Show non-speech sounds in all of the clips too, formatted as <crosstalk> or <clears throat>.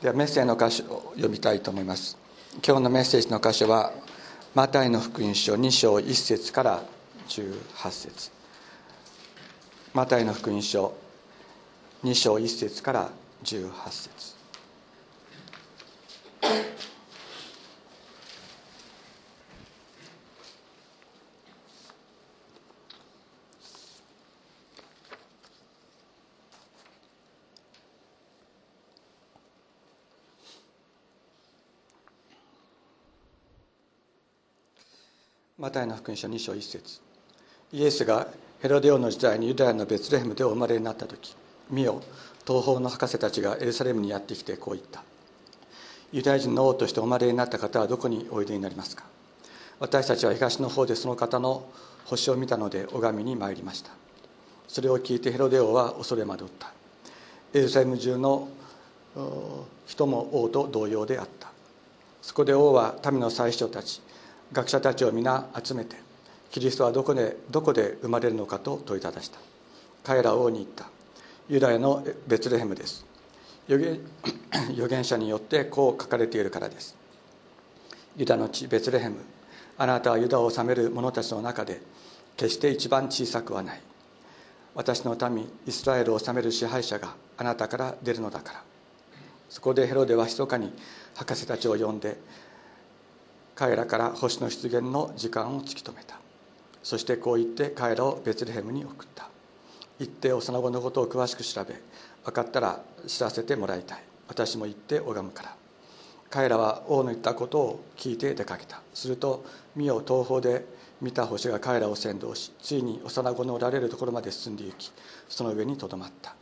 ではメッセージの箇所を読みたいと思います。今日のメッセージの箇所はマタイの福音書2章1節から18節。マタイの福音書2章1節から18節。マタイの福音書2章1節。イエスがヘロデオの時代にユダヤのベツレヘムでお生まれになった時見よ東方の博士たちがエルサレムにやってきてこう言った。ユダヤ人の王としてお生まれになった方はどこにおいでになりますか？私たちは東の方でその方の星を見たので拝みに参りました。それを聞いてヘロデ王は恐れ惑った。エルサレム中の人も王と同様であった。そこで王は民の最初たち学者たちを皆集めてキリストはどこでどこで生まれるのかと問いただした。彼ら王に言った。ユダヤのベツレヘムです。預言 <clears throat> 預言者によってこう書かれているからです。ユダの地ベツレヘム。あなたはユダを治める者たちの中で決して一番小さくはない。私の民イスラエルを治める支配者があなたから出るのだから。そこでヘロデは密かに博士たちを呼んで彼らから星の出現の時間を突き止めた。そしてこう言って彼らをベツレヘムに送った。行って幼子のことを詳しく調べ分かったら知らせてもらいたい。私も行って拝むから。彼らは王の言ったことを聞いて出かけた。すると見よ東方で見た星が彼らを先導しついに幼子のおられるところまで進んで行きその上にとどまった。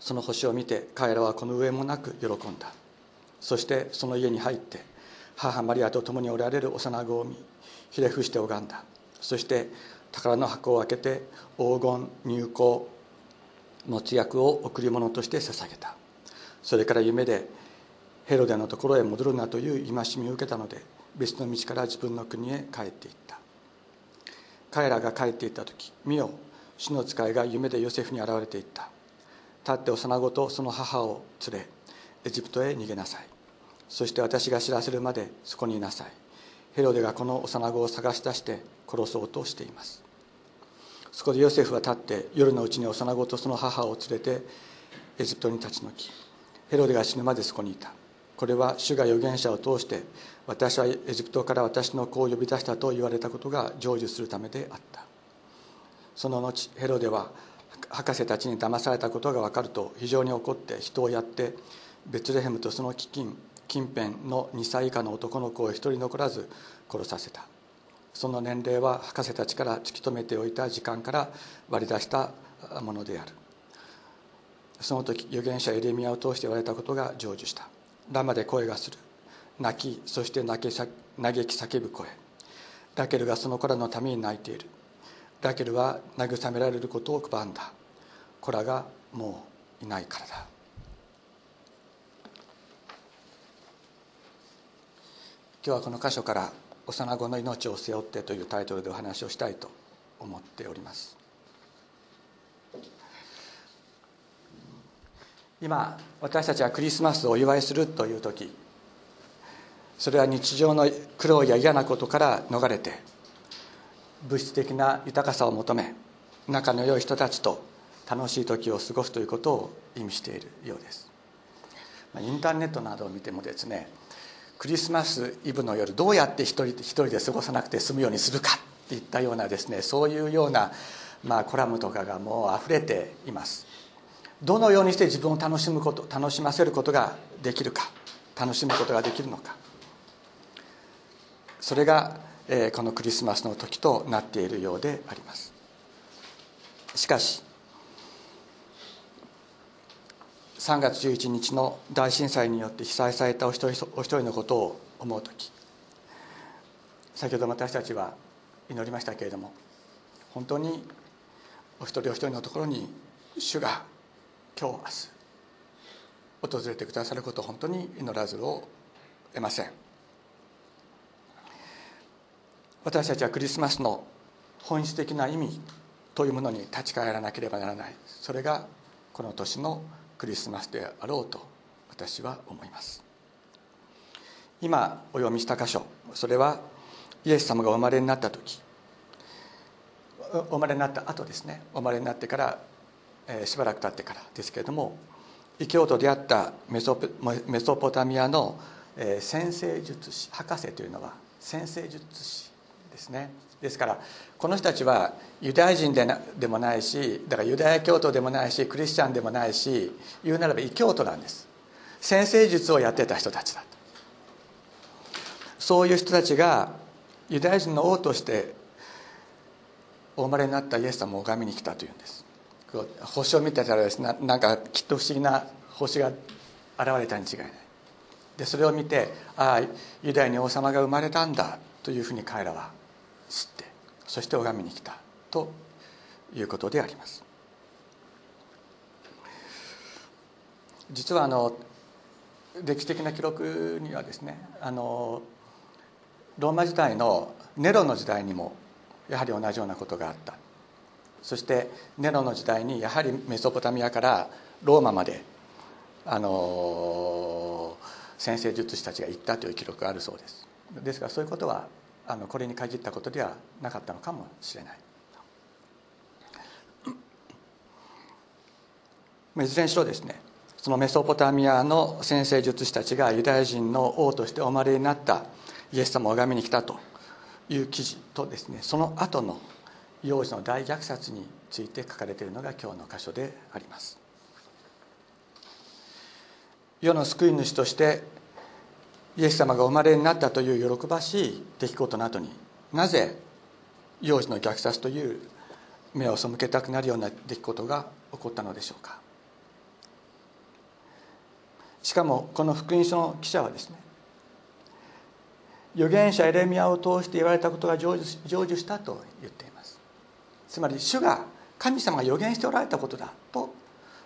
その星を見て彼らはこの上もなく喜んだ。そしてその家に入って母マリアと共におられる幼子を見ひれ伏して拝んだ。そして宝の箱を開けて黄金入香のつ薬を贈り物として捧げた。それから夢でヘロデのところへ戻るなという戒みを受けたので別の道から自分の国へ帰っていった。彼らが帰っていった時見よ主の使いが夢でヨセフに現れていった。立って幼子とその母を連れエジプトへ逃げなさい。そして私が知らせるまでそこにいなさい。ヘロデがこの幼子を探し出して殺そうとしています。そこでヨセフは立って夜のうちに幼子とその母を連れてエジプトに立ち退きヘロデが死ぬまでそこにいた。これは主が預言者を通して私はエジプトから私の子を呼び出したと言われたことが成就するためであった。その後ヘロデは博士たちに騙されたことが分かると非常に怒って人をやってベツレヘムとその飢饉近辺の2歳以下の男の子を一人残らず殺させた。その年齢は博士たちから突き止めておいた時間から割り出したものである。その時預言者エレミアを通して言われたことが成就した。ラマで声がする。泣きそして嘆き叫ぶ声。ラケルがその子らのために泣いている。ラケルは慰められることを拒んだ。子らがもういないからだ。今日はこの箇所から「幼子の命を背負って」というタイトルでお話をしたいと思っております。今私たちはクリスマスをお祝いするという時それは日常の苦労や嫌なことから逃れて物質的な豊かさを求め仲の良い人たちと楽しい時を過ごすということを意味しているようです。インターネットなどを見てもですねクリスマスイブの夜どうやって一人一人で過ごさなくて済むようにするかっていったようなですねそういうような、まあ、コラムとかがもう溢れています。どのようにして自分を楽しむこと楽しませることができるか楽しむことができるのか。それが、えー、このクリスマスの時となっているようであります。しかし3月11日の大震災によって被災されたお一人お一人のことを思う時先ほど私たちは祈りましたけれども本当にお一人お一人のところに主が今日明日訪れてくださることを本当に祈らずを得ません。私たちはクリスマスの本質的な意味というものに立ち返らなければならない。それがこの年のクリスマスであろうと私は思います。今お読みした箇所それはイエス様がお生まれになった時。お生まれになった後ですね。お生まれになってから、えー、しばらく経ってからですけれども異教徒であったメソメソポタミアの、えー、先生術師博士というのは先生術師ですね。ですからこの人たちはユダヤ人でなでもないしだからユダヤ教徒でもないしクリスチャンでもないし言うならば異教徒なんです。先生術をやってた人たちだとそういう人たちがユダヤ人の王としてお生まれになったイエス様を拝みに来たというんです。星を見てたらですねなんかきっと不思議な星が現れたに違いない。でそれを見てああユダヤに王様が生まれたんだというふうに彼らは知ってそして拝みに来たということであります。実はあの歴史的な記録にはですねあのローマ時代のネロの時代にもやはり同じようなことがあった。そしてネロの時代にやはりメソポタミアからローマまであの先生術師たちが行ったという記録があるそうです。ですからそういうことはあのこれに限ったことではなかったのかもしれない。<coughs> いずれにしろですねそのメソポタミアの先生術師たちがユダヤ人の王としてお生まれになったイエス様を拝みに来たという記事とですねその後の幼児の大虐殺について書かれているのが今日の箇所であります。世の救い主としてイエス様がお生まれになったという喜ばしい出来事の後になぜ幼児の虐殺という目を背けたくなるような出来事が起こったのでしょうか。しかもこの福音書の記者はですね預言者エレミアを通して言われたことが成就したと言っています。つまり主が神様が予言しておられたことだと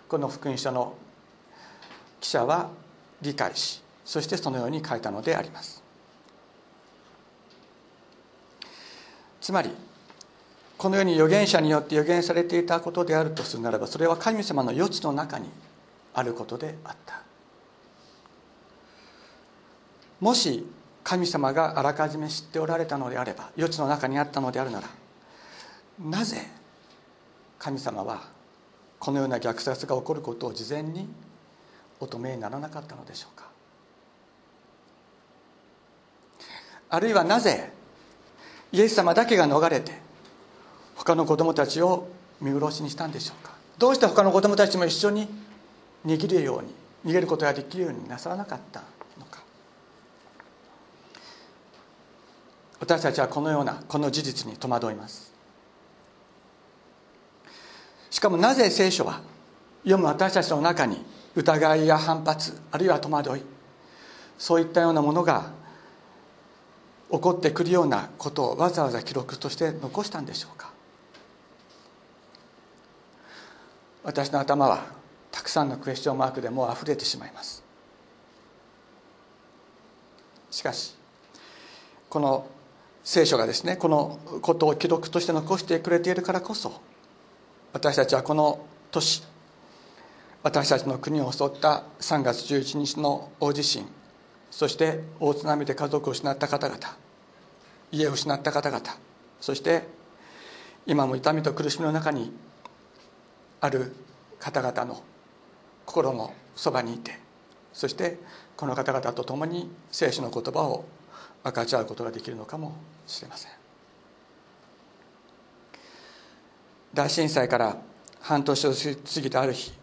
この福音書の記者は理解しそしてそのように書いたのであります。つまりこのように預言者によって予言されていたことであるとするならばそれは神様の余地の中にあることであった。もし神様があらかじめ知っておられたのであれば余地の中にあったのであるならなぜ神様はこのような虐殺が起こることを事前にお止めにならなかったのでしょうか。あるいはなぜイエス様だけが逃れて他の子供たちを見殺しにしたんでしょうか？どうして他の子供たちも一緒に逃げるように逃げることができるようになさらなかったのか？私たちはこのようなこの事実に戸惑います。しかもなぜ聖書は読む私たちの中に疑いや反発あるいは戸惑いそういったようなものが起こってくるようなことをわざわざ記録として残したんでしょうか？私の頭はたくさんのクエスチョンマークでもう溢れてしまいます。しかしこの聖書がですねこのことを記録として残してくれているからこそ私たちはこの年私たちの国を襲った3月11日の大地震そして大津波で家族を失った方々家を失った方々そして今も痛みと苦しみの中にある方々の心のそばにいてそしてこの方々と共に聖書の言葉を分かち合うことができるのかもしれません。大震災から半年を過ぎたある日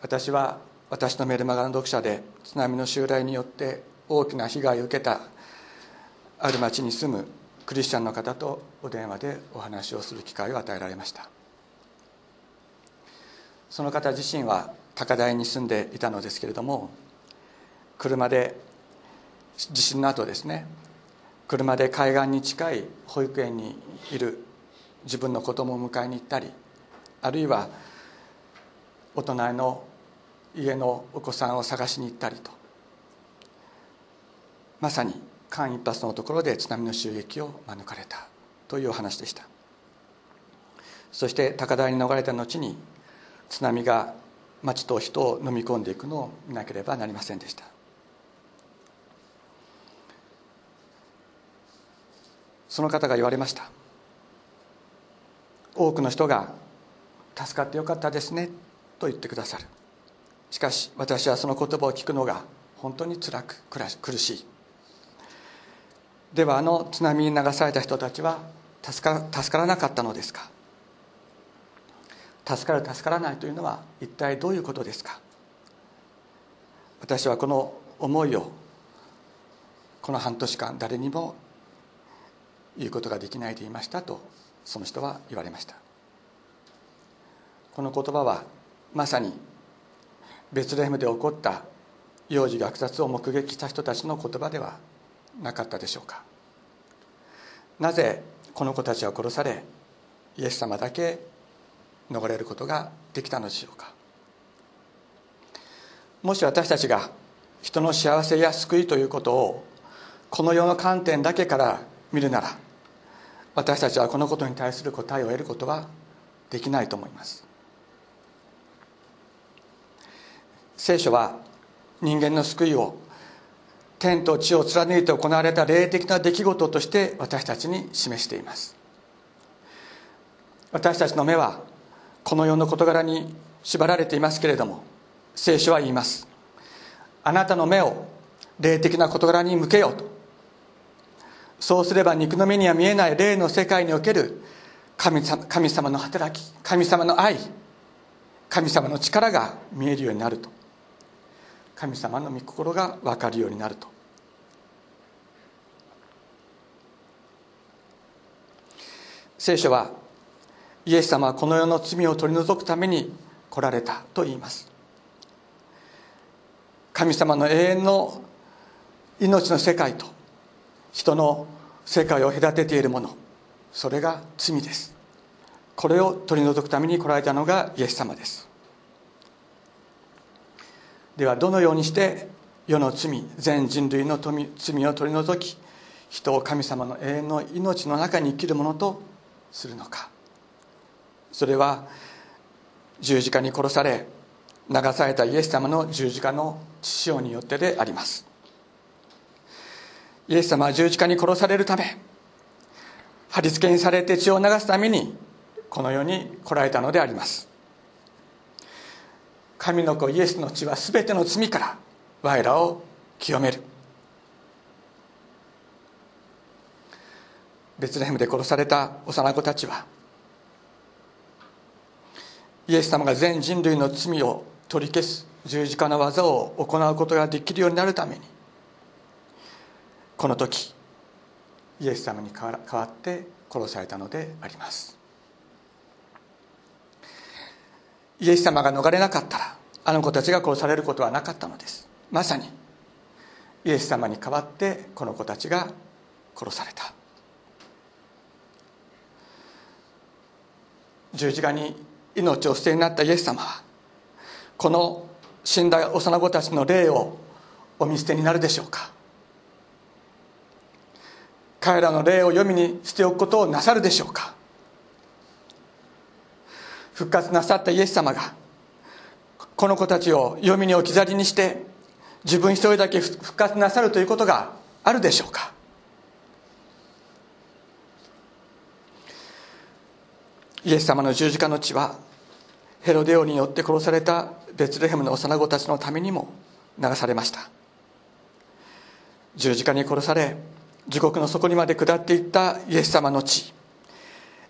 私は私のメルマガの読者で津波の襲来によって大きな被害を受けたある町に住むクリスチャンの方とお電話でお話をする機会を与えられました。その方自身は高台に住んでいたのですけれども車で地震の後ですね車で海岸に近い保育園にいる自分の子供を迎えに行ったりあるいはお隣の家のお子さんを探しに行ったりと。まさに間一髪のところで津波の襲撃を免れたというお話でした。そして高台に逃れた後に津波が町と人を飲み込んでいくのを見なければなりませんでした。その方が言われました多くの人が助かってよかったですねと言ってくださる。しかし私はその言葉を聞くのが本当につらく苦しい。ではあの津波に流された人たちは助か助からなかったのですか？助かる助からないというのは一体どういうことですか？私はこの思いをこの半年間誰にも言うことができないでいましたとその人は言われました。この言葉はまさにベツレヘムで起こった幼児虐殺を目撃した人たちの言葉ではなかったでしょうか。なぜこの子たちは殺されイエス様だけ逃れることができたのでしょうか。もし私たちが人の幸せや救いということをこの世の観点だけから見るなら私たちはこのことに対する答えを得ることはできないと思います。聖書は人間の救いを天と地を貫いて行われた霊的な出来事として私たちに示しています。私たちの目はこの世の事柄に縛られていますけれども聖書は言います。あなたの目を霊的な事柄に向けようと。そうすれば肉の目には見えない霊の世界における神様の働き神様の愛神様の力が見えるようになると。神様の御心が分かるようになると。聖書はイエス様はこの世の罪を取り除くために来られたと言います。神様の永遠の命の世界と人の世界を隔てているものそれが罪です。これを取り除くために来られたのがイエス様です。ではどのようにして世の罪全人類の罪を取り除き人を神様の永遠の命の中に生きるものとするのか。それは十字架に殺され流されたイエス様の十字架の血潮によってであります。イエス様は十字架に殺されるため貼り付けにされて血を流すためにこの世に来られたのであります。神の子イエスの血は全ての罪から我らを清める。ベツレヘムで殺された幼子たちはイエス様が全人類の罪を取り消す十字架の技を行うことができるようになるためにこの時イエス様に代わって殺されたのであります。イエス様が逃れなかったらあの子たちが殺されることはなかったのです。まさにイエス様に代わってこの子たちが殺された。十字架に命を捨てになったイエス様はこの死んだ幼子たちの霊をお見捨てになるでしょうか。彼らの霊を読みに捨ておくことをなさるでしょうか。復活なさったイエス様がこの子たちを読みに置き去りにして自分一人だけ復活なさるということがあるでしょうか？イエス様の十字架の血はヘロデオによって殺されたベツレヘムの幼子たちのためにも流されました。十字架に殺され地獄の底にまで下っていったイエス様の血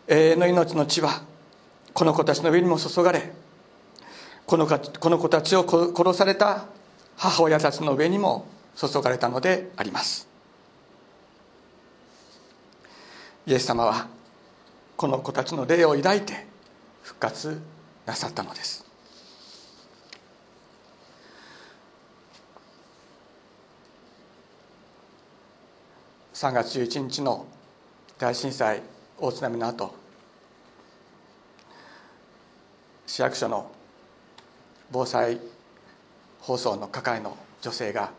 永遠の命の血はこの子たちの上にも注がれこのこの子たちを殺された母親たちの上にも注がれたのであります。イエス様はこの子たちの霊を抱いて復活なさったのです。3月11日の大震災大津波の後市役所の防災放送の係の女性が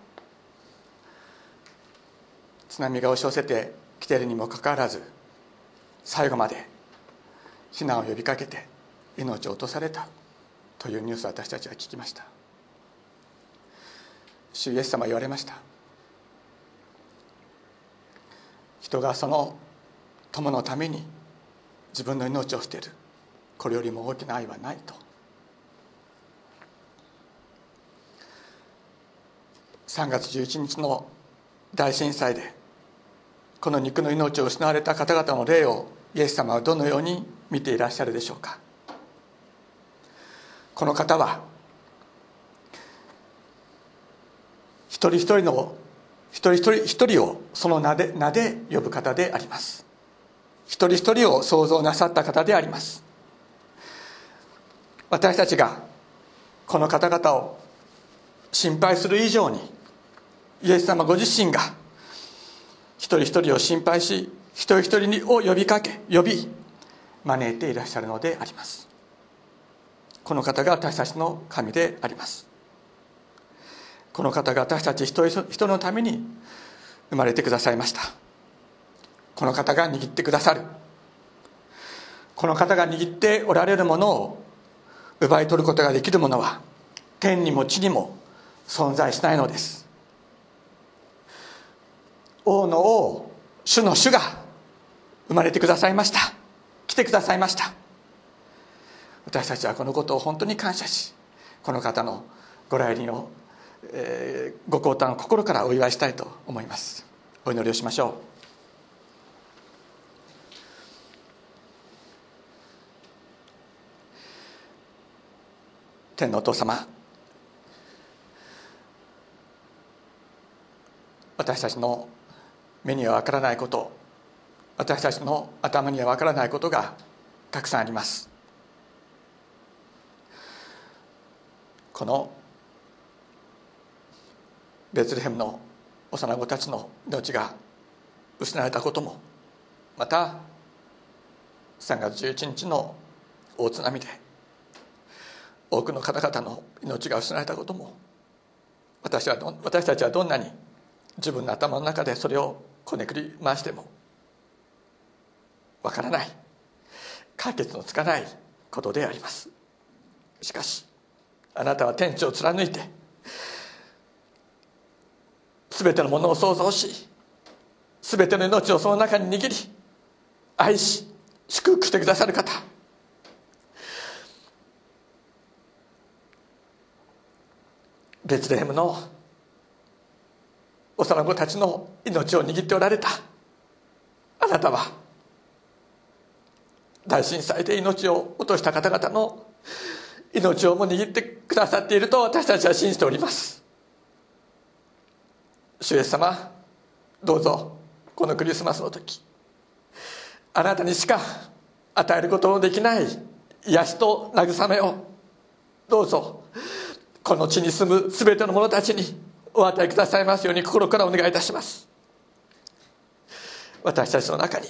津波が押し寄せてきているにもかかわらず最後まで避難を呼びかけて命を落とされたというニュースを私たちは聞きました主イエス様は言われました人がその友のために自分の命を捨てるこれよりも大きな愛はないと。3月11日の大震災でこの肉の命を失われた方々の霊をイエス様はどのように見ていらっしゃるでしょうか。この方は一人一人の一人一人一人をその名で名で呼ぶ方であります。一人一人を創造なさった方であります。私たちがこの方々を心配する以上にイエス様ご自身が一人一人を心配し一人一人にを呼びかけ呼び招いていらっしゃるのであります。この方が私たちの神であります。この方が私たち一人一人のために生まれてくださいました。この方が握ってくださる。この方が握っておられるものを奪い取ることができるものは天にも地にも存在しないのです。王の王主の主が生まれてくださいました。来てくださいました。私たちはこのことを本当に感謝しこの方のご来臨を、えー、ご降誕を心からお祝いしたいと思います。お祈りをしましょう。天のお父様。私たちの目には分からないこと私たちの頭には分からないことがたくさんあります。このベツレヘムの幼子たちの命が失われたこともまた3月11日の大津波で多くの方々の命が失われたことも私は私たちはどんなに自分の頭の中でそれをこねくり回してもわからない解決のつかないことであります。しかしあなたは天地を貫いて全てのものを創造し全ての命をその中に握り愛し祝福してくださる方。ベツレヘムの幼子たちの命を握っておられた。あなたは大震災で命を落とした方々の命をも握ってくださっていると私たちは信じております。主イエス様どうぞこのクリスマスの時あなたにしか与えることのできない癒しと慰めをどうぞこの地に住む全ての者たちにお与えくださいますように心からお願いいたします。私たちの中に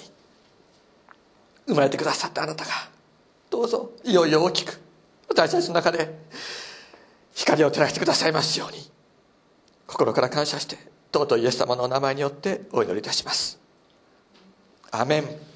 生まれてくださったあなたがどうぞいよいよ大きく私たちの中で光を照らしてくださいますように心から感謝して尊いイエス様のお名前によってお祈りいたします。アメン。